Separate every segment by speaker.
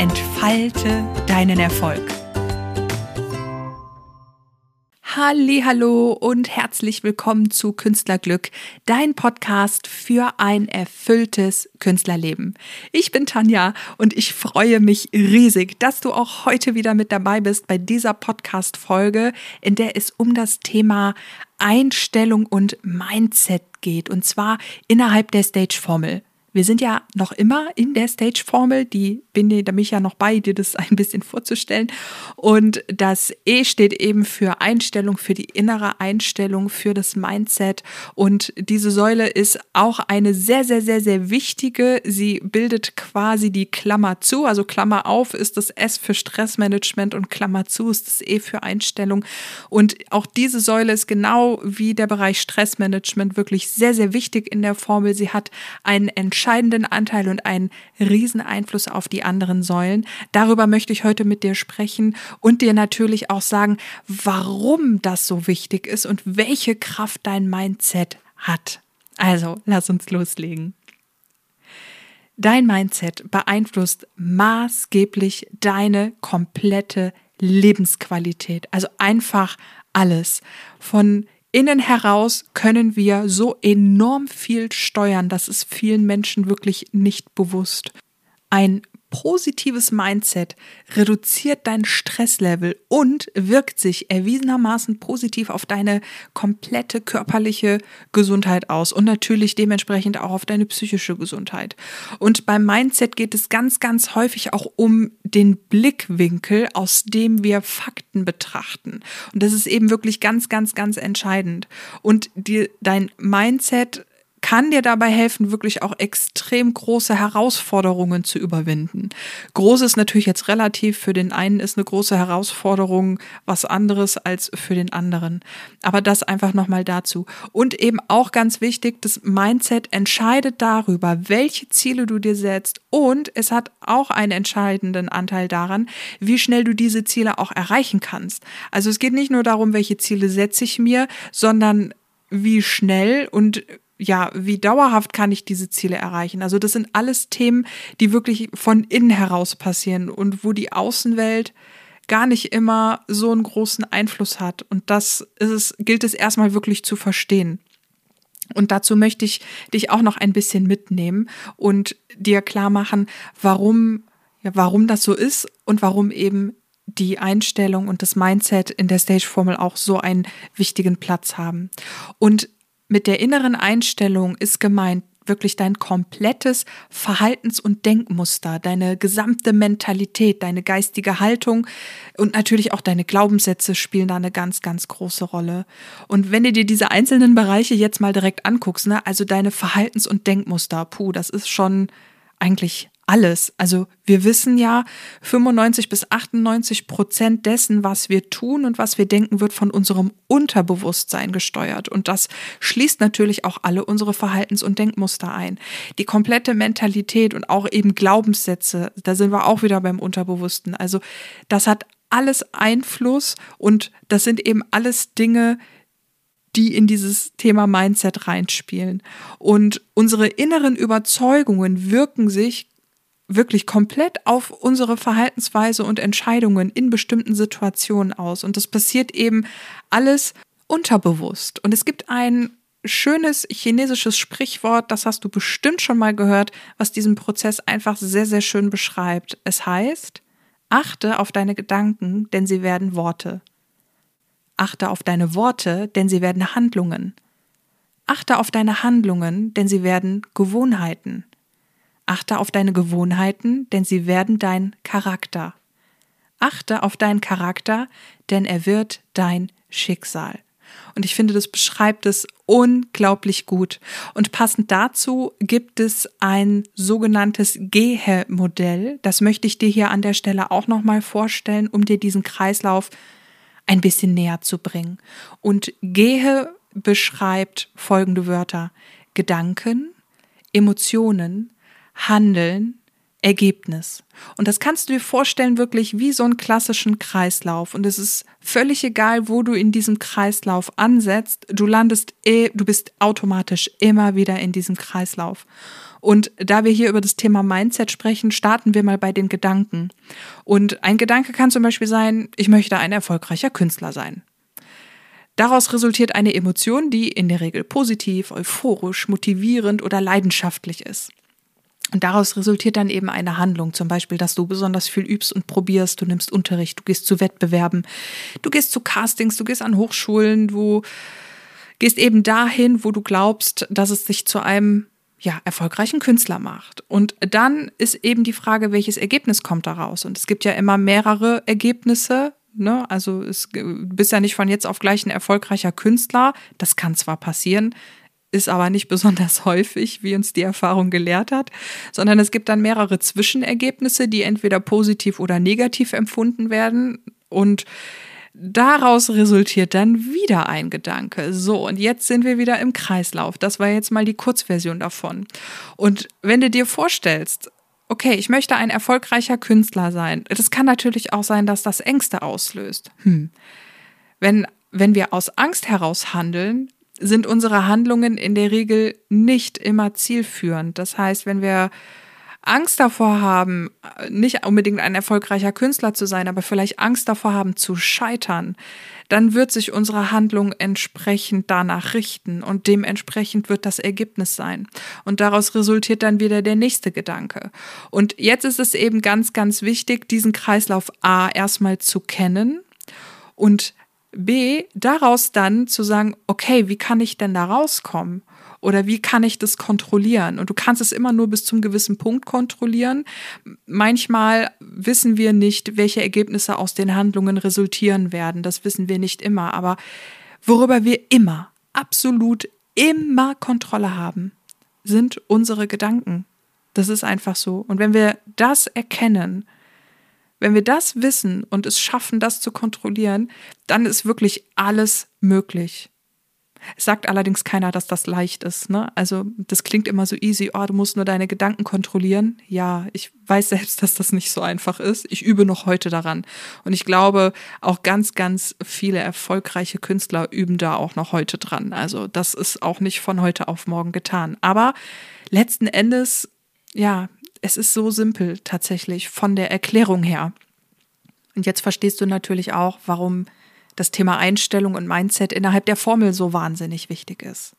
Speaker 1: entfalte deinen Erfolg. Hallo und herzlich willkommen zu Künstlerglück, dein Podcast für ein erfülltes Künstlerleben. Ich bin Tanja und ich freue mich riesig, dass du auch heute wieder mit dabei bist bei dieser Podcast Folge, in der es um das Thema Einstellung und Mindset geht und zwar innerhalb der Stage Formel. Wir sind ja noch immer in der Stage-Formel, die bin da mich ja noch bei, dir das ein bisschen vorzustellen. Und das E steht eben für Einstellung, für die innere Einstellung, für das Mindset. Und diese Säule ist auch eine sehr, sehr, sehr, sehr wichtige. Sie bildet quasi die Klammer zu. Also Klammer auf ist das S für Stressmanagement und Klammer zu ist das E für Einstellung. Und auch diese Säule ist genau wie der Bereich Stressmanagement wirklich sehr, sehr wichtig in der Formel. Sie hat einen entscheidenden Anteil und einen riesen Einfluss auf die anderen Säulen. Darüber möchte ich heute mit dir sprechen und dir natürlich auch sagen, warum das so wichtig ist und welche Kraft dein Mindset hat. Also, lass uns loslegen. Dein Mindset beeinflusst maßgeblich deine komplette Lebensqualität. Also einfach alles. Von innen heraus können wir so enorm viel steuern, das ist vielen Menschen wirklich nicht bewusst. Ein positives Mindset reduziert dein Stresslevel und wirkt sich erwiesenermaßen positiv auf deine komplette körperliche Gesundheit aus und natürlich dementsprechend auch auf deine psychische Gesundheit. Und beim Mindset geht es ganz, ganz häufig auch um den Blickwinkel, aus dem wir Fakten betrachten. Und das ist eben wirklich ganz, ganz, ganz entscheidend. Und die, dein Mindset kann dir dabei helfen, wirklich auch extrem große Herausforderungen zu überwinden. Groß ist natürlich jetzt relativ, für den einen ist eine große Herausforderung was anderes als für den anderen. Aber das einfach nochmal dazu. Und eben auch ganz wichtig, das Mindset entscheidet darüber, welche Ziele du dir setzt und es hat auch einen entscheidenden Anteil daran, wie schnell du diese Ziele auch erreichen kannst. Also es geht nicht nur darum, welche Ziele setze ich mir, sondern wie schnell und ja, wie dauerhaft kann ich diese Ziele erreichen? Also das sind alles Themen, die wirklich von innen heraus passieren und wo die Außenwelt gar nicht immer so einen großen Einfluss hat. Und das ist es, gilt es erstmal wirklich zu verstehen. Und dazu möchte ich dich auch noch ein bisschen mitnehmen und dir klar machen, warum, ja, warum das so ist und warum eben die Einstellung und das Mindset in der Stage-Formel auch so einen wichtigen Platz haben. Und mit der inneren Einstellung ist gemeint wirklich dein komplettes Verhaltens- und Denkmuster, deine gesamte Mentalität, deine geistige Haltung und natürlich auch deine Glaubenssätze spielen da eine ganz, ganz große Rolle. Und wenn du dir diese einzelnen Bereiche jetzt mal direkt anguckst, ne, also deine Verhaltens- und Denkmuster, puh, das ist schon eigentlich alles. Also wir wissen ja, 95 bis 98 Prozent dessen, was wir tun und was wir denken, wird von unserem Unterbewusstsein gesteuert. Und das schließt natürlich auch alle unsere Verhaltens- und Denkmuster ein. Die komplette Mentalität und auch eben Glaubenssätze, da sind wir auch wieder beim Unterbewussten. Also das hat alles Einfluss und das sind eben alles Dinge, die in dieses Thema Mindset reinspielen. Und unsere inneren Überzeugungen wirken sich wirklich komplett auf unsere Verhaltensweise und Entscheidungen in bestimmten Situationen aus. Und das passiert eben alles unterbewusst. Und es gibt ein schönes chinesisches Sprichwort, das hast du bestimmt schon mal gehört, was diesen Prozess einfach sehr, sehr schön beschreibt. Es heißt, achte auf deine Gedanken, denn sie werden Worte. Achte auf deine Worte, denn sie werden Handlungen. Achte auf deine Handlungen, denn sie werden Gewohnheiten. Achte auf deine Gewohnheiten, denn sie werden dein Charakter. Achte auf deinen Charakter, denn er wird dein Schicksal. Und ich finde, das beschreibt es unglaublich gut. Und passend dazu gibt es ein sogenanntes Gehe-Modell. Das möchte ich dir hier an der Stelle auch nochmal vorstellen, um dir diesen Kreislauf ein bisschen näher zu bringen. Und Gehe beschreibt folgende Wörter. Gedanken, Emotionen, Handeln, Ergebnis. Und das kannst du dir vorstellen, wirklich wie so einen klassischen Kreislauf. Und es ist völlig egal, wo du in diesem Kreislauf ansetzt. Du landest, eh, du bist automatisch immer wieder in diesem Kreislauf. Und da wir hier über das Thema Mindset sprechen, starten wir mal bei den Gedanken. Und ein Gedanke kann zum Beispiel sein, ich möchte ein erfolgreicher Künstler sein. Daraus resultiert eine Emotion, die in der Regel positiv, euphorisch, motivierend oder leidenschaftlich ist. Und daraus resultiert dann eben eine Handlung, zum Beispiel, dass du besonders viel übst und probierst, du nimmst Unterricht, du gehst zu Wettbewerben, du gehst zu Castings, du gehst an Hochschulen, du gehst eben dahin, wo du glaubst, dass es dich zu einem ja, erfolgreichen Künstler macht. Und dann ist eben die Frage, welches Ergebnis kommt daraus? Und es gibt ja immer mehrere Ergebnisse. Ne? Also es, du bist ja nicht von jetzt auf gleich ein erfolgreicher Künstler. Das kann zwar passieren, ist aber nicht besonders häufig, wie uns die Erfahrung gelehrt hat, sondern es gibt dann mehrere Zwischenergebnisse, die entweder positiv oder negativ empfunden werden und Daraus resultiert dann wieder ein Gedanke. So, und jetzt sind wir wieder im Kreislauf. Das war jetzt mal die Kurzversion davon. Und wenn du dir vorstellst, okay, ich möchte ein erfolgreicher Künstler sein, das kann natürlich auch sein, dass das Ängste auslöst. Hm. Wenn, wenn wir aus Angst heraus handeln, sind unsere Handlungen in der Regel nicht immer zielführend. Das heißt, wenn wir Angst davor haben, nicht unbedingt ein erfolgreicher Künstler zu sein, aber vielleicht Angst davor haben zu scheitern, dann wird sich unsere Handlung entsprechend danach richten und dementsprechend wird das Ergebnis sein. Und daraus resultiert dann wieder der nächste Gedanke. Und jetzt ist es eben ganz, ganz wichtig, diesen Kreislauf A erstmal zu kennen und B, daraus dann zu sagen, okay, wie kann ich denn da rauskommen? Oder wie kann ich das kontrollieren? Und du kannst es immer nur bis zum gewissen Punkt kontrollieren. Manchmal wissen wir nicht, welche Ergebnisse aus den Handlungen resultieren werden. Das wissen wir nicht immer. Aber worüber wir immer, absolut immer Kontrolle haben, sind unsere Gedanken. Das ist einfach so. Und wenn wir das erkennen, wenn wir das wissen und es schaffen, das zu kontrollieren, dann ist wirklich alles möglich. Es sagt allerdings keiner, dass das leicht ist. Ne? Also das klingt immer so easy, oh, du musst nur deine Gedanken kontrollieren. Ja, ich weiß selbst, dass das nicht so einfach ist. Ich übe noch heute daran. Und ich glaube, auch ganz, ganz viele erfolgreiche Künstler üben da auch noch heute dran. Also das ist auch nicht von heute auf morgen getan. Aber letzten Endes, ja, es ist so simpel tatsächlich von der Erklärung her. Und jetzt verstehst du natürlich auch, warum das Thema Einstellung und Mindset innerhalb der Formel so wahnsinnig wichtig ist.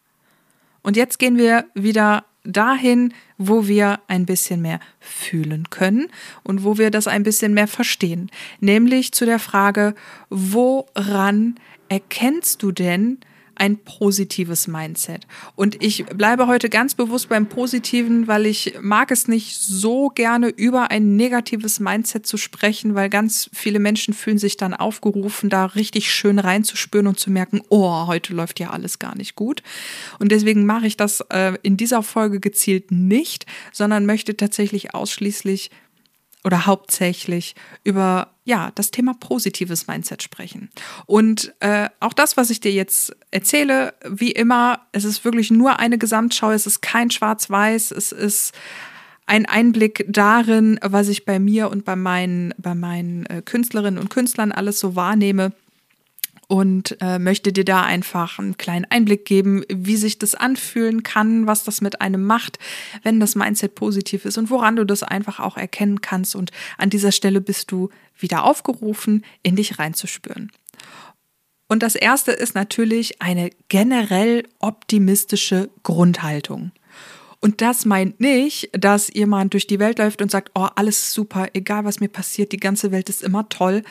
Speaker 1: Und jetzt gehen wir wieder dahin, wo wir ein bisschen mehr fühlen können und wo wir das ein bisschen mehr verstehen. Nämlich zu der Frage, woran erkennst du denn, ein positives Mindset. Und ich bleibe heute ganz bewusst beim Positiven, weil ich mag es nicht so gerne über ein negatives Mindset zu sprechen, weil ganz viele Menschen fühlen sich dann aufgerufen, da richtig schön reinzuspüren und zu merken, oh, heute läuft ja alles gar nicht gut. Und deswegen mache ich das äh, in dieser Folge gezielt nicht, sondern möchte tatsächlich ausschließlich oder hauptsächlich über ja das Thema positives Mindset sprechen. Und äh, auch das, was ich dir jetzt erzähle, wie immer, es ist wirklich nur eine Gesamtschau, es ist kein Schwarz-Weiß, es ist ein Einblick darin, was ich bei mir und bei meinen, bei meinen äh, Künstlerinnen und Künstlern alles so wahrnehme und äh, möchte dir da einfach einen kleinen Einblick geben, wie sich das anfühlen kann, was das mit einem macht, wenn das Mindset positiv ist und woran du das einfach auch erkennen kannst. Und an dieser Stelle bist du wieder aufgerufen, in dich reinzuspüren. Und das erste ist natürlich eine generell optimistische Grundhaltung. Und das meint nicht, dass jemand durch die Welt läuft und sagt, oh, alles super, egal was mir passiert, die ganze Welt ist immer toll.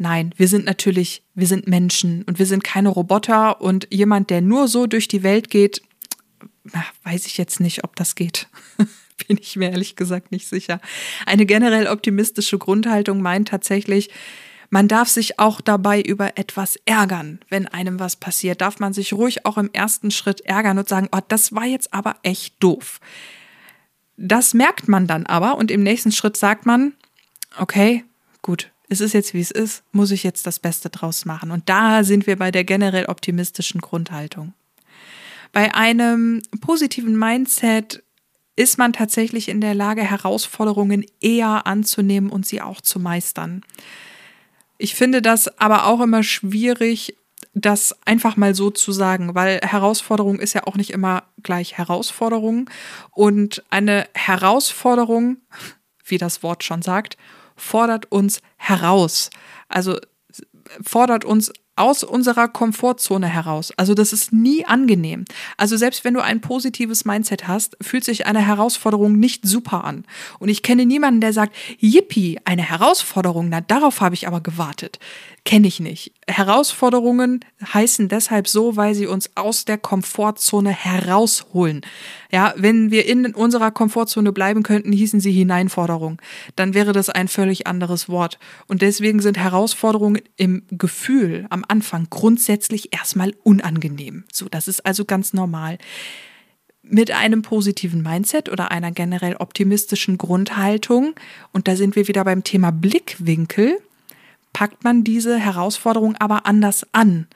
Speaker 1: Nein, wir sind natürlich, wir sind Menschen und wir sind keine Roboter und jemand, der nur so durch die Welt geht, weiß ich jetzt nicht, ob das geht. Bin ich mir ehrlich gesagt nicht sicher. Eine generell optimistische Grundhaltung meint tatsächlich, Man darf sich auch dabei über etwas ärgern, wenn einem was passiert. Darf man sich ruhig auch im ersten Schritt ärgern und sagen, oh, das war jetzt aber echt doof. Das merkt man dann aber und im nächsten Schritt sagt man, okay, gut, es ist jetzt wie es ist, muss ich jetzt das Beste draus machen. Und da sind wir bei der generell optimistischen Grundhaltung. Bei einem positiven Mindset ist man tatsächlich in der Lage, Herausforderungen eher anzunehmen und sie auch zu meistern. Ich finde das aber auch immer schwierig, das einfach mal so zu sagen, weil Herausforderung ist ja auch nicht immer gleich Herausforderung. Und eine Herausforderung, wie das Wort schon sagt, fordert uns heraus. Also fordert uns aus unserer Komfortzone heraus. Also das ist nie angenehm. Also selbst wenn du ein positives Mindset hast, fühlt sich eine Herausforderung nicht super an. Und ich kenne niemanden, der sagt, yippie, eine Herausforderung, na darauf habe ich aber gewartet. Kenne ich nicht. Herausforderungen heißen deshalb so, weil sie uns aus der Komfortzone herausholen. Ja, wenn wir in unserer Komfortzone bleiben könnten, hießen sie Hineinforderung. Dann wäre das ein völlig anderes Wort. Und deswegen sind Herausforderungen im Gefühl am Anfang grundsätzlich erstmal unangenehm. So, das ist also ganz normal. Mit einem positiven Mindset oder einer generell optimistischen Grundhaltung, und da sind wir wieder beim Thema Blickwinkel, packt man diese Herausforderung aber anders an.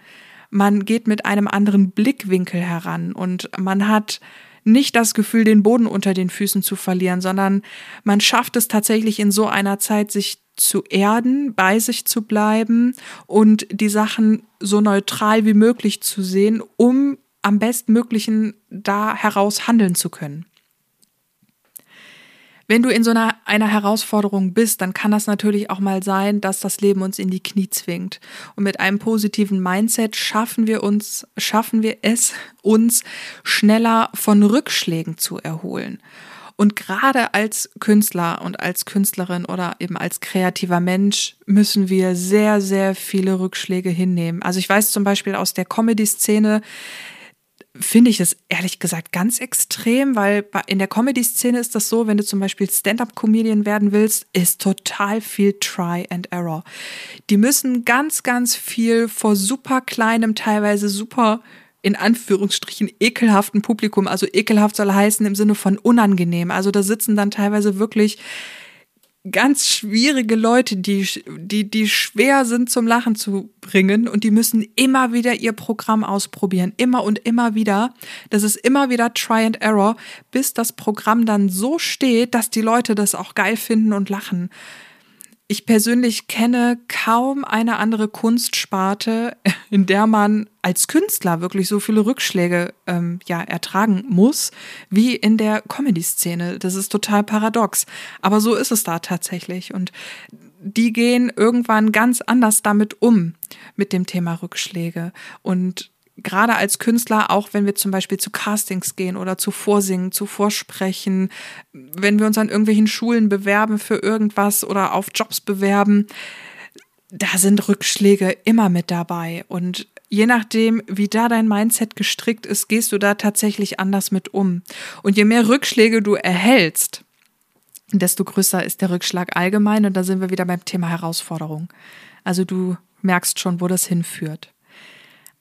Speaker 1: Man geht mit einem anderen Blickwinkel heran und man hat nicht das Gefühl, den Boden unter den Füßen zu verlieren, sondern man schafft es tatsächlich in so einer Zeit, sich zu erden, bei sich zu bleiben und die Sachen so neutral wie möglich zu sehen, um am bestmöglichen da heraus handeln zu können. Wenn du in so einer, einer Herausforderung bist, dann kann das natürlich auch mal sein, dass das Leben uns in die Knie zwingt. Und mit einem positiven Mindset schaffen wir uns, schaffen wir es, uns schneller von Rückschlägen zu erholen. Und gerade als Künstler und als Künstlerin oder eben als kreativer Mensch müssen wir sehr, sehr viele Rückschläge hinnehmen. Also ich weiß zum Beispiel aus der Comedy-Szene, finde ich es ehrlich gesagt ganz extrem, weil in der Comedy-Szene ist das so, wenn du zum Beispiel Stand-up-Comedian werden willst, ist total viel Try and Error. Die müssen ganz, ganz viel vor super kleinem, teilweise super in Anführungsstrichen ekelhaften Publikum, also ekelhaft soll heißen im Sinne von unangenehm. Also da sitzen dann teilweise wirklich ganz schwierige Leute, die, die, die schwer sind zum Lachen zu bringen und die müssen immer wieder ihr Programm ausprobieren, immer und immer wieder. Das ist immer wieder Try and Error, bis das Programm dann so steht, dass die Leute das auch geil finden und lachen. Ich persönlich kenne kaum eine andere Kunstsparte, in der man als Künstler wirklich so viele Rückschläge ähm, ja ertragen muss, wie in der Comedy-Szene. Das ist total paradox. Aber so ist es da tatsächlich. Und die gehen irgendwann ganz anders damit um, mit dem Thema Rückschläge. Und gerade als Künstler, auch wenn wir zum Beispiel zu Castings gehen oder zu Vorsingen, zu Vorsprechen, wenn wir uns an irgendwelchen Schulen bewerben für irgendwas oder auf Jobs bewerben, da sind Rückschläge immer mit dabei. Und je nachdem, wie da dein Mindset gestrickt ist, gehst du da tatsächlich anders mit um. Und je mehr Rückschläge du erhältst, desto größer ist der Rückschlag allgemein. Und da sind wir wieder beim Thema Herausforderung. Also du merkst schon, wo das hinführt.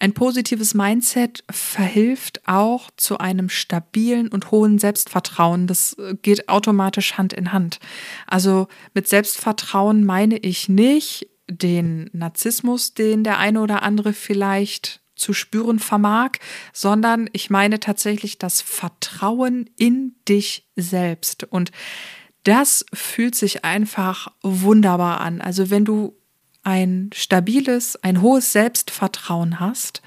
Speaker 1: Ein positives Mindset verhilft auch zu einem stabilen und hohen Selbstvertrauen. Das äh, geht automatisch Hand in Hand. Also mit Selbstvertrauen meine ich nicht den Narzissmus, den der eine oder andere vielleicht zu spüren vermag, sondern ich meine tatsächlich das Vertrauen in dich selbst. Und das fühlt sich einfach wunderbar an. Also wenn du ein stabiles, ein hohes Selbstvertrauen hast,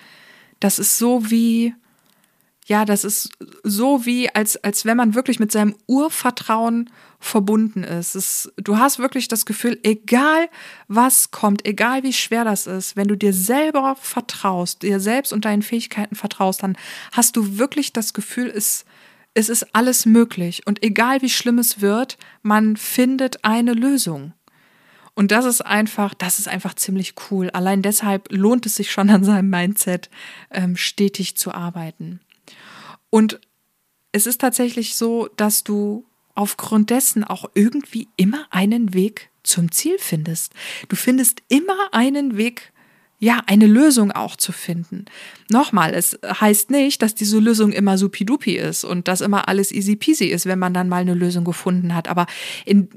Speaker 1: das ist so wie, ja, das ist so wie, als, als wenn man wirklich mit seinem Urvertrauen verbunden ist. Es, du hast wirklich das Gefühl, egal was kommt, egal wie schwer das ist, wenn du dir selber vertraust, dir selbst und deinen Fähigkeiten vertraust, dann hast du wirklich das Gefühl, es, es ist alles möglich. Und egal wie schlimm es wird, man findet eine Lösung. Und das ist einfach, das ist einfach ziemlich cool. Allein deshalb lohnt es sich schon an seinem Mindset ähm, stetig zu arbeiten. Und es ist tatsächlich so, dass du aufgrund dessen auch irgendwie immer einen Weg zum Ziel findest. Du findest immer einen Weg ja, eine Lösung auch zu finden. Nochmal, es heißt nicht, dass diese Lösung immer supidupi ist und dass immer alles easy peasy ist, wenn man dann mal eine Lösung gefunden hat. Aber in,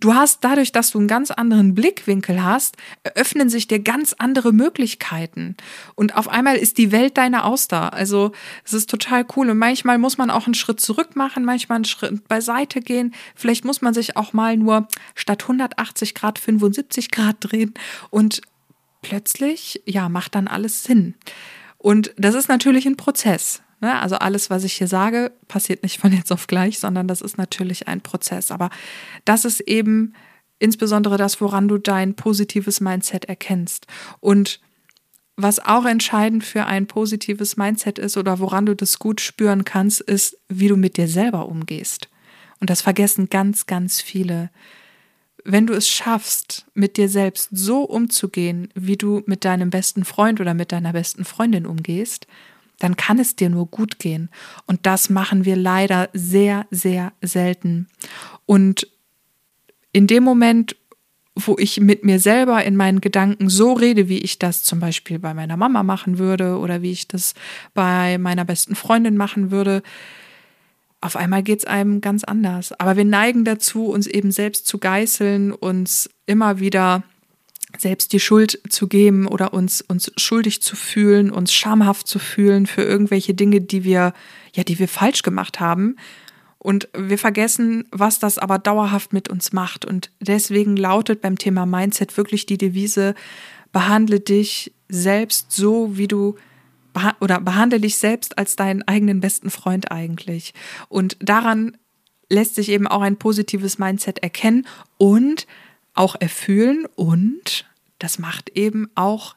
Speaker 1: du hast dadurch, dass du einen ganz anderen Blickwinkel hast, öffnen sich dir ganz andere Möglichkeiten. Und auf einmal ist die Welt deine Auster. Also, es ist total cool. Und manchmal muss man auch einen Schritt zurück machen, manchmal einen Schritt beiseite gehen. Vielleicht muss man sich auch mal nur statt 180 Grad 75 Grad drehen und plötzlich, ja, macht dann alles Sinn. Und das ist natürlich ein Prozess. Ne? Also alles, was ich hier sage, passiert nicht von jetzt auf gleich, sondern das ist natürlich ein Prozess. Aber das ist eben insbesondere das, woran du dein positives Mindset erkennst. Und was auch entscheidend für ein positives Mindset ist oder woran du das gut spüren kannst, ist, wie du mit dir selber umgehst. Und das vergessen ganz, ganz viele wenn du es schaffst, mit dir selbst so umzugehen, wie du mit deinem besten Freund oder mit deiner besten Freundin umgehst, dann kann es dir nur gut gehen. Und das machen wir leider sehr, sehr selten. Und in dem Moment, wo ich mit mir selber in meinen Gedanken so rede, wie ich das zum Beispiel bei meiner Mama machen würde oder wie ich das bei meiner besten Freundin machen würde, auf einmal geht es einem ganz anders. Aber wir neigen dazu, uns eben selbst zu geißeln, uns immer wieder selbst die Schuld zu geben oder uns, uns schuldig zu fühlen, uns schamhaft zu fühlen für irgendwelche Dinge, die wir, ja, die wir falsch gemacht haben. Und wir vergessen, was das aber dauerhaft mit uns macht. Und deswegen lautet beim Thema Mindset wirklich die Devise, behandle dich selbst so, wie du oder behandle dich selbst als deinen eigenen besten Freund eigentlich. Und daran lässt sich eben auch ein positives Mindset erkennen und auch erfüllen und das macht eben auch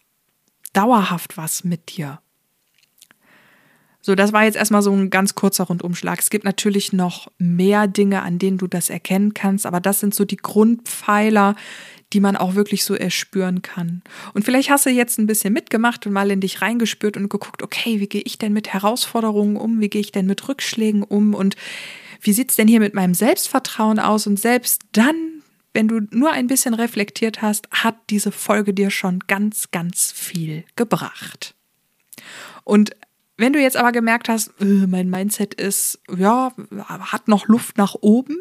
Speaker 1: dauerhaft was mit dir. So, das war jetzt erstmal so ein ganz kurzer Rundumschlag. Es gibt natürlich noch mehr Dinge, an denen du das erkennen kannst, aber das sind so die Grundpfeiler, die man auch wirklich so erspüren kann. Und vielleicht hast du jetzt ein bisschen mitgemacht und mal in dich reingespürt und geguckt, okay, wie gehe ich denn mit Herausforderungen um? Wie gehe ich denn mit Rückschlägen um? Und wie sieht es denn hier mit meinem Selbstvertrauen aus? Und selbst dann, wenn du nur ein bisschen reflektiert hast, hat diese Folge dir schon ganz, ganz viel gebracht. Und wenn du jetzt aber gemerkt hast, äh, mein Mindset ist, ja, hat noch Luft nach oben,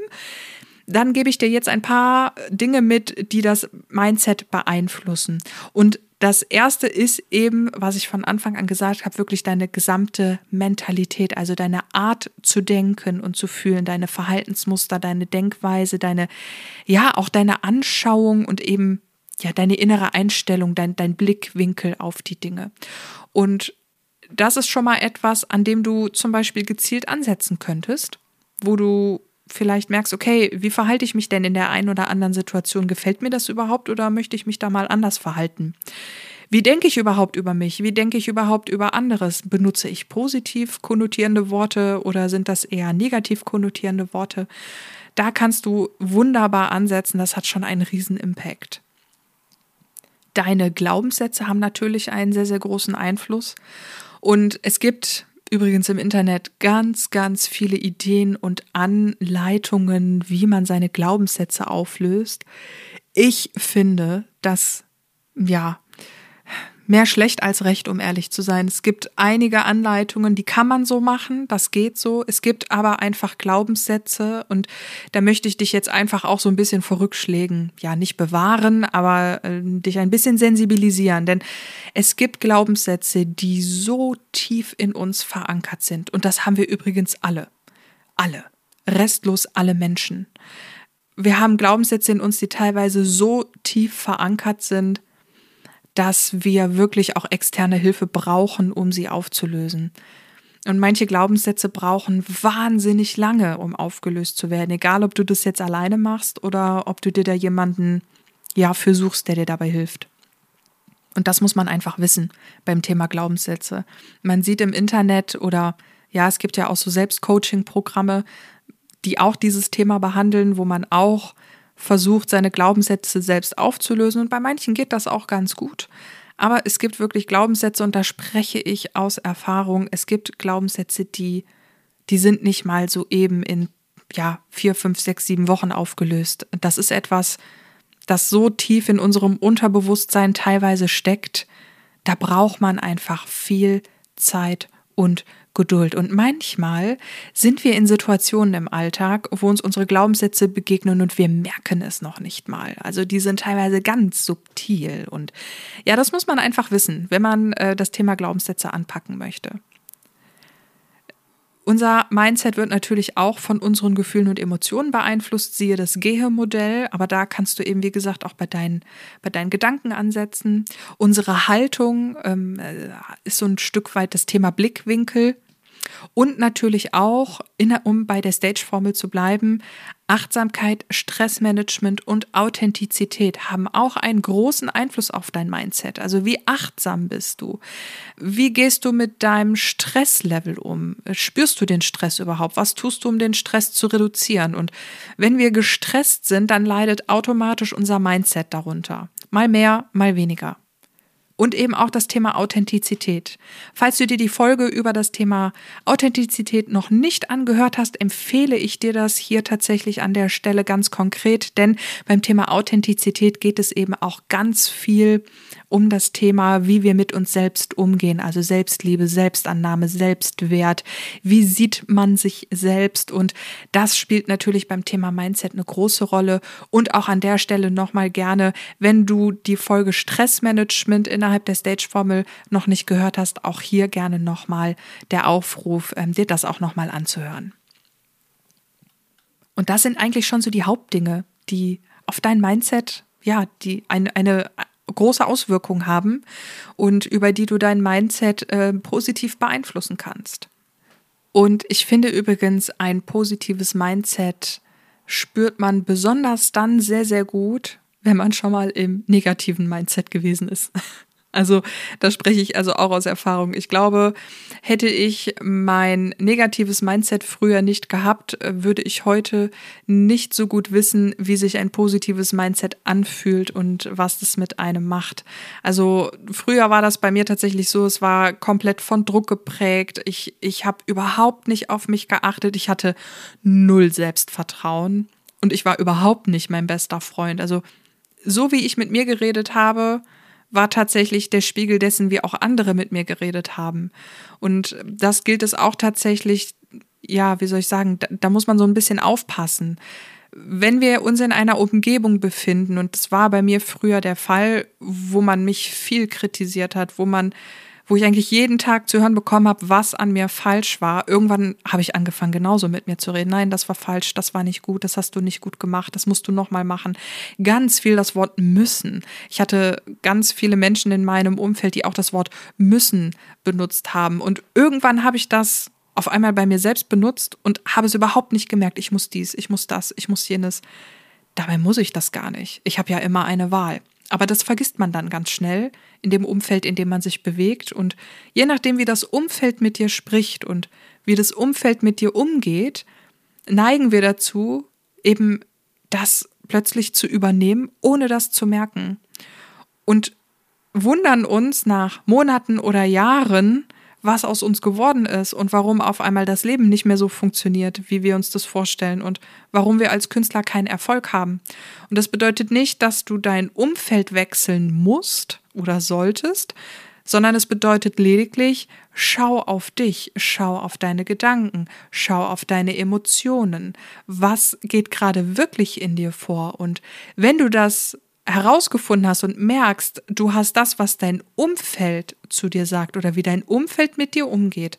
Speaker 1: dann gebe ich dir jetzt ein paar Dinge mit, die das Mindset beeinflussen. Und das erste ist eben, was ich von Anfang an gesagt habe, wirklich deine gesamte Mentalität, also deine Art zu denken und zu fühlen, deine Verhaltensmuster, deine Denkweise, deine, ja, auch deine Anschauung und eben, ja, deine innere Einstellung, dein, dein Blickwinkel auf die Dinge. Und das ist schon mal etwas, an dem du zum Beispiel gezielt ansetzen könntest, wo du vielleicht merkst, okay, wie verhalte ich mich denn in der einen oder anderen Situation? Gefällt mir das überhaupt oder möchte ich mich da mal anders verhalten? Wie denke ich überhaupt über mich? Wie denke ich überhaupt über anderes? Benutze ich positiv konnotierende Worte oder sind das eher negativ konnotierende Worte? Da kannst du wunderbar ansetzen, das hat schon einen riesen Impact. Deine Glaubenssätze haben natürlich einen sehr, sehr großen Einfluss. Und es gibt übrigens im Internet ganz, ganz viele Ideen und Anleitungen, wie man seine Glaubenssätze auflöst. Ich finde, dass, ja, mehr schlecht als recht, um ehrlich zu sein. Es gibt einige Anleitungen, die kann man so machen, das geht so. Es gibt aber einfach Glaubenssätze und da möchte ich dich jetzt einfach auch so ein bisschen vor Rückschlägen, ja, nicht bewahren, aber äh, dich ein bisschen sensibilisieren. Denn es gibt Glaubenssätze, die so tief in uns verankert sind. Und das haben wir übrigens alle. Alle. Restlos alle Menschen. Wir haben Glaubenssätze in uns, die teilweise so tief verankert sind, dass wir wirklich auch externe Hilfe brauchen, um sie aufzulösen. Und manche Glaubenssätze brauchen wahnsinnig lange, um aufgelöst zu werden. Egal, ob du das jetzt alleine machst oder ob du dir da jemanden ja für suchst, der dir dabei hilft. Und das muss man einfach wissen beim Thema Glaubenssätze. Man sieht im Internet oder ja, es gibt ja auch so Selbstcoaching-Programme, die auch dieses Thema behandeln, wo man auch versucht, seine Glaubenssätze selbst aufzulösen. Und bei manchen geht das auch ganz gut. Aber es gibt wirklich Glaubenssätze, und da spreche ich aus Erfahrung. Es gibt Glaubenssätze, die, die sind nicht mal so eben in ja, vier, fünf, sechs, sieben Wochen aufgelöst. Das ist etwas, das so tief in unserem Unterbewusstsein teilweise steckt, da braucht man einfach viel Zeit und Geduld. Und manchmal sind wir in Situationen im Alltag, wo uns unsere Glaubenssätze begegnen und wir merken es noch nicht mal. Also die sind teilweise ganz subtil. Und ja, das muss man einfach wissen, wenn man äh, das Thema Glaubenssätze anpacken möchte. Unser Mindset wird natürlich auch von unseren Gefühlen und Emotionen beeinflusst, siehe das Gehe-Modell, aber da kannst du eben, wie gesagt, auch bei deinen, bei deinen Gedanken ansetzen. Unsere Haltung ähm, äh, ist so ein Stück weit das Thema Blickwinkel. Und natürlich auch, um bei der Stage-Formel zu bleiben, Achtsamkeit, Stressmanagement und Authentizität haben auch einen großen Einfluss auf dein Mindset. Also wie achtsam bist du? Wie gehst du mit deinem Stresslevel um? Spürst du den Stress überhaupt? Was tust du, um den Stress zu reduzieren? Und wenn wir gestresst sind, dann leidet automatisch unser Mindset darunter. Mal mehr, mal weniger und eben auch das Thema Authentizität. Falls du dir die Folge über das Thema Authentizität noch nicht angehört hast, empfehle ich dir das hier tatsächlich an der Stelle ganz konkret, denn beim Thema Authentizität geht es eben auch ganz viel um das Thema, wie wir mit uns selbst umgehen, also Selbstliebe, Selbstannahme, Selbstwert. Wie sieht man sich selbst? Und das spielt natürlich beim Thema Mindset eine große Rolle. Und auch an der Stelle nochmal gerne, wenn du die Folge Stressmanagement innerhalb der Stage-Formel noch nicht gehört hast, auch hier gerne nochmal der Aufruf, ähm, dir das auch nochmal anzuhören. Und das sind eigentlich schon so die Hauptdinge, die auf dein Mindset, ja, die eine, eine große Auswirkungen haben und über die du dein Mindset äh, positiv beeinflussen kannst. Und ich finde übrigens, ein positives Mindset spürt man besonders dann sehr, sehr gut, wenn man schon mal im negativen Mindset gewesen ist. Also da spreche ich also auch aus Erfahrung. Ich glaube, hätte ich mein negatives Mindset früher nicht gehabt, würde ich heute nicht so gut wissen, wie sich ein positives Mindset anfühlt und was das mit einem macht. Also früher war das bei mir tatsächlich so, es war komplett von Druck geprägt. Ich, ich habe überhaupt nicht auf mich geachtet. Ich hatte null Selbstvertrauen und ich war überhaupt nicht mein bester Freund. Also so wie ich mit mir geredet habe, war tatsächlich der Spiegel dessen, wie auch andere mit mir geredet haben. Und das gilt es auch tatsächlich, ja, wie soll ich sagen, da, da muss man so ein bisschen aufpassen. Wenn wir uns in einer Umgebung befinden, und das war bei mir früher der Fall, wo man mich viel kritisiert hat, wo man wo ich eigentlich jeden Tag zu hören bekommen habe, was an mir falsch war. Irgendwann habe ich angefangen, genauso mit mir zu reden. Nein, das war falsch, das war nicht gut, das hast du nicht gut gemacht, das musst du nochmal machen. Ganz viel das Wort müssen. Ich hatte ganz viele Menschen in meinem Umfeld, die auch das Wort müssen benutzt haben. Und irgendwann habe ich das auf einmal bei mir selbst benutzt und habe es überhaupt nicht gemerkt. Ich muss dies, ich muss das, ich muss jenes. Dabei muss ich das gar nicht. Ich habe ja immer eine Wahl. Aber das vergisst man dann ganz schnell in dem Umfeld, in dem man sich bewegt. Und je nachdem, wie das Umfeld mit dir spricht und wie das Umfeld mit dir umgeht, neigen wir dazu, eben das plötzlich zu übernehmen, ohne das zu merken. Und wundern uns nach Monaten oder Jahren, was aus uns geworden ist und warum auf einmal das Leben nicht mehr so funktioniert, wie wir uns das vorstellen und warum wir als Künstler keinen Erfolg haben. Und das bedeutet nicht, dass du dein Umfeld wechseln musst oder solltest, sondern es bedeutet lediglich, schau auf dich, schau auf deine Gedanken, schau auf deine Emotionen. Was geht gerade wirklich in dir vor? Und wenn du das herausgefunden hast und merkst, du hast das, was dein Umfeld zu dir sagt oder wie dein Umfeld mit dir umgeht,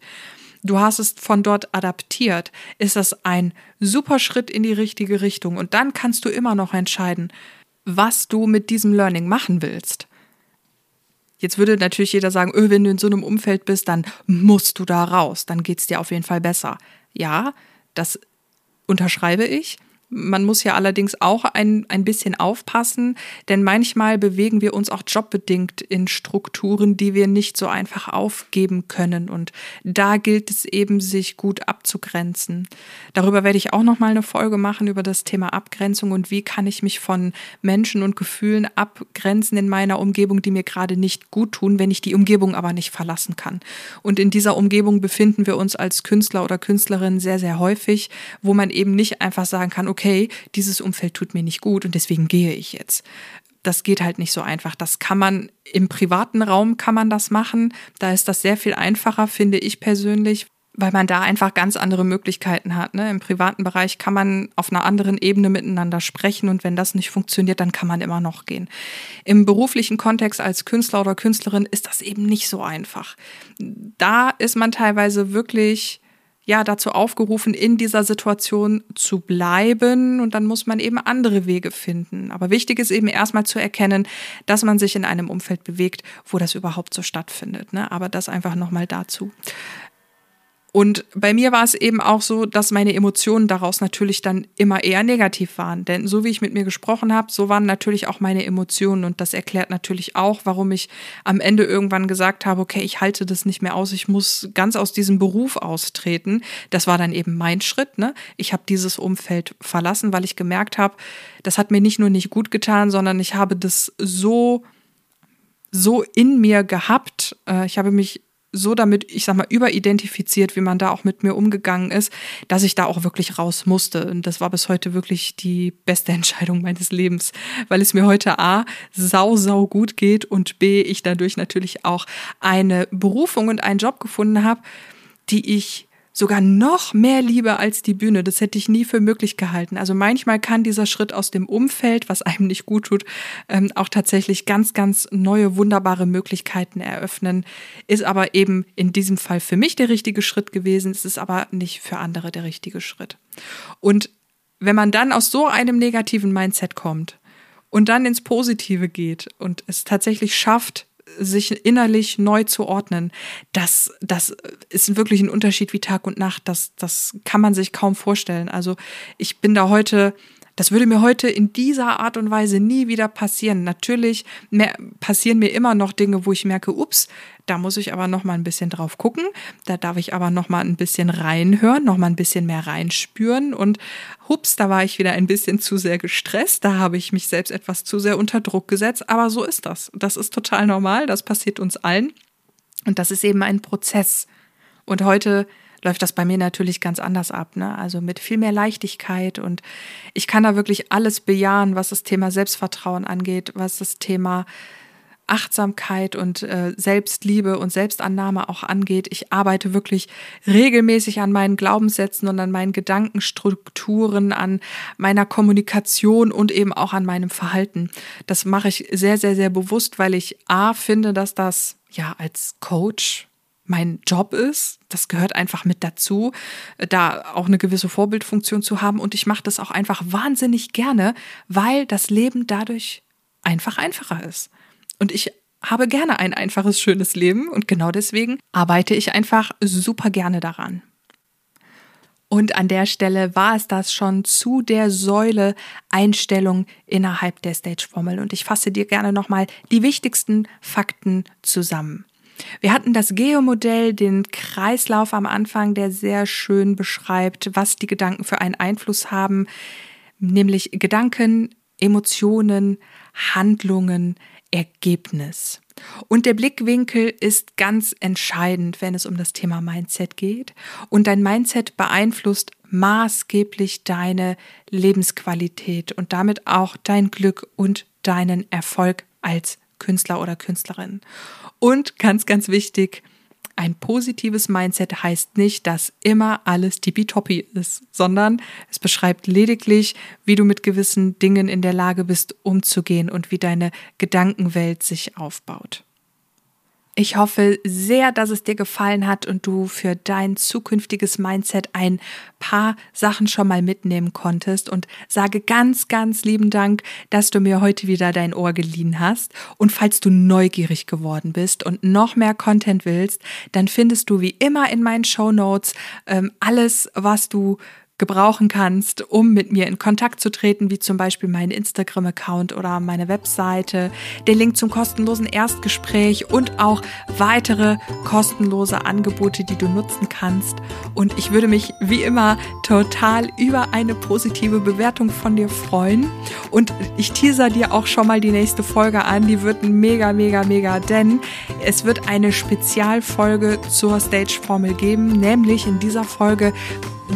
Speaker 1: du hast es von dort adaptiert, ist das ein super Schritt in die richtige Richtung. Und dann kannst du immer noch entscheiden, was du mit diesem Learning machen willst. Jetzt würde natürlich jeder sagen, öh, wenn du in so einem Umfeld bist, dann musst du da raus, dann geht es dir auf jeden Fall besser. Ja, das unterschreibe ich. Man muss ja allerdings auch ein, ein bisschen aufpassen, denn manchmal bewegen wir uns auch jobbedingt in Strukturen, die wir nicht so einfach aufgeben können. Und da gilt es eben, sich gut abzugrenzen. Darüber werde ich auch nochmal eine Folge machen über das Thema Abgrenzung und wie kann ich mich von Menschen und Gefühlen abgrenzen in meiner Umgebung, die mir gerade nicht gut tun, wenn ich die Umgebung aber nicht verlassen kann. Und in dieser Umgebung befinden wir uns als Künstler oder Künstlerin sehr, sehr häufig, wo man eben nicht einfach sagen kann, okay, okay, dieses Umfeld tut mir nicht gut und deswegen gehe ich jetzt das geht halt nicht so einfach. Das kann man im privaten Raum kann man das machen. Da ist das sehr viel einfacher, finde ich persönlich, weil man da einfach ganz andere Möglichkeiten hat. Ne? Im privaten Bereich kann man auf einer anderen Ebene miteinander sprechen und wenn das nicht funktioniert, dann kann man immer noch gehen. Im beruflichen Kontext als Künstler oder Künstlerin ist das eben nicht so einfach. Da ist man teilweise wirklich ja dazu aufgerufen, in dieser Situation zu bleiben und dann muss man eben andere Wege finden. Aber wichtig ist eben erstmal zu erkennen, dass man sich in einem Umfeld bewegt, wo das überhaupt so stattfindet. Ne? Aber das einfach nochmal dazu. Und bei mir war es eben auch so, dass meine Emotionen daraus natürlich dann immer eher negativ waren. Denn so wie ich mit mir gesprochen habe, so waren natürlich auch meine Emotionen. Und das erklärt natürlich auch, warum ich am Ende irgendwann gesagt habe, okay, ich halte das nicht mehr aus, ich muss ganz aus diesem Beruf austreten. Das war dann eben mein Schritt. Ne? Ich habe dieses Umfeld verlassen, weil ich gemerkt habe, das hat mir nicht nur nicht gut getan, sondern ich habe das so so in mir gehabt. Äh, ich habe mich so damit, ich sag mal, überidentifiziert, wie man da auch mit mir umgegangen ist, dass ich da auch wirklich raus musste. Und das war bis heute wirklich die beste Entscheidung meines Lebens, weil es mir heute A, sau, sau gut geht und B, ich dadurch natürlich auch eine Berufung und einen Job gefunden habe, die ich sogar noch mehr Liebe als die Bühne. Das hätte ich nie für möglich gehalten. Also manchmal kann dieser Schritt aus dem Umfeld, was einem nicht gut tut, ähm, auch tatsächlich ganz, ganz neue, wunderbare Möglichkeiten eröffnen. Ist aber eben in diesem Fall für mich der richtige Schritt gewesen. Es ist aber nicht für andere der richtige Schritt. Und wenn man dann aus so einem negativen Mindset kommt und dann ins Positive geht und es tatsächlich schafft, sich innerlich neu zu ordnen, das, das ist wirklich ein Unterschied wie Tag und Nacht. Das, das kann man sich kaum vorstellen. Also ich bin da heute das würde mir heute in dieser Art und Weise nie wieder passieren. Natürlich passieren mir immer noch Dinge, wo ich merke, ups, da muss ich aber noch mal ein bisschen drauf gucken. Da darf ich aber noch mal ein bisschen reinhören, noch mal ein bisschen mehr reinspüren und hups, da war ich wieder ein bisschen zu sehr gestresst. Da habe ich mich selbst etwas zu sehr unter Druck gesetzt. Aber so ist das. Das ist total normal. Das passiert uns allen. Und das ist eben ein Prozess. Und heute läuft das bei mir natürlich ganz anders ab. Ne? Also mit viel mehr Leichtigkeit und ich kann da wirklich alles bejahen, was das Thema Selbstvertrauen angeht, was das Thema Achtsamkeit und äh, Selbstliebe und Selbstannahme auch angeht. Ich arbeite wirklich regelmäßig an meinen Glaubenssätzen und an meinen Gedankenstrukturen, an meiner Kommunikation und eben auch an meinem Verhalten. Das mache ich sehr, sehr, sehr bewusst, weil ich A finde, dass das ja als Coach mein Job ist. Das gehört einfach mit dazu, da auch eine gewisse Vorbildfunktion zu haben. Und ich mache das auch einfach wahnsinnig gerne, weil das Leben dadurch einfach einfacher ist. Und ich habe gerne ein einfaches, schönes Leben und genau deswegen arbeite ich einfach super gerne daran. Und an der Stelle war es das schon zu der Säule Einstellung innerhalb der Stage-Formel. Und ich fasse dir gerne nochmal die wichtigsten Fakten zusammen. Wir hatten das Geomodell, den Kreislauf am Anfang, der sehr schön beschreibt, was die Gedanken für einen Einfluss haben, nämlich Gedanken, Emotionen, Handlungen, Ergebnis. Und der Blickwinkel ist ganz entscheidend, wenn es um das Thema Mindset geht. Und dein Mindset beeinflusst maßgeblich deine Lebensqualität und damit auch dein Glück und deinen Erfolg als Künstler oder Künstlerin. Und ganz, ganz wichtig, ein positives Mindset heißt nicht, dass immer alles tippitoppi ist, sondern es beschreibt lediglich, wie du mit gewissen Dingen in der Lage bist, umzugehen und wie deine Gedankenwelt sich aufbaut. Ich hoffe sehr, dass es dir gefallen hat und du für dein zukünftiges Mindset ein paar Sachen schon mal mitnehmen konntest und sage ganz, ganz lieben Dank, dass du mir heute wieder dein Ohr geliehen hast. Und falls du neugierig geworden bist und noch mehr Content willst, dann findest du wie immer in meinen Show Notes ähm, alles, was du gebrauchen kannst, um mit mir in Kontakt zu treten, wie zum Beispiel meinen Instagram-Account oder meine Webseite, den Link zum kostenlosen Erstgespräch und auch weitere kostenlose Angebote, die du nutzen kannst. Und ich würde mich wie immer total über eine positive Bewertung von dir freuen. Und ich teaser dir auch schon mal die nächste Folge an. Die wird mega, mega, mega, denn es wird eine Spezialfolge zur Stage-Formel geben, nämlich in dieser Folge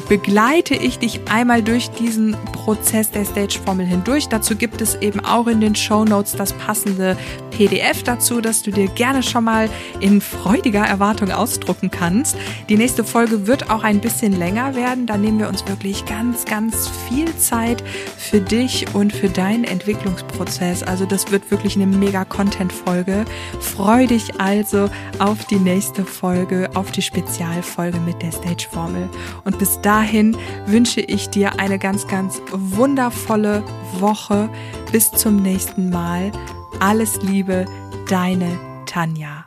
Speaker 1: begleite ich dich einmal durch diesen Prozess der Stage-Formel hindurch. Dazu gibt es eben auch in den Show Notes das passende PDF dazu, das du dir gerne schon mal in freudiger Erwartung ausdrucken kannst. Die nächste Folge wird auch ein bisschen länger werden. Da nehmen wir uns wirklich ganz, ganz viel Zeit für dich und für deinen Entwicklungsprozess. Also das wird wirklich eine mega Content-Folge. Freu dich also auf die nächste Folge, auf die Spezialfolge mit der Stage-Formel. Und bis dahin wünsche ich dir eine ganz, ganz wundervolle Woche. Bis zum nächsten Mal. Alles Liebe, deine Tanja.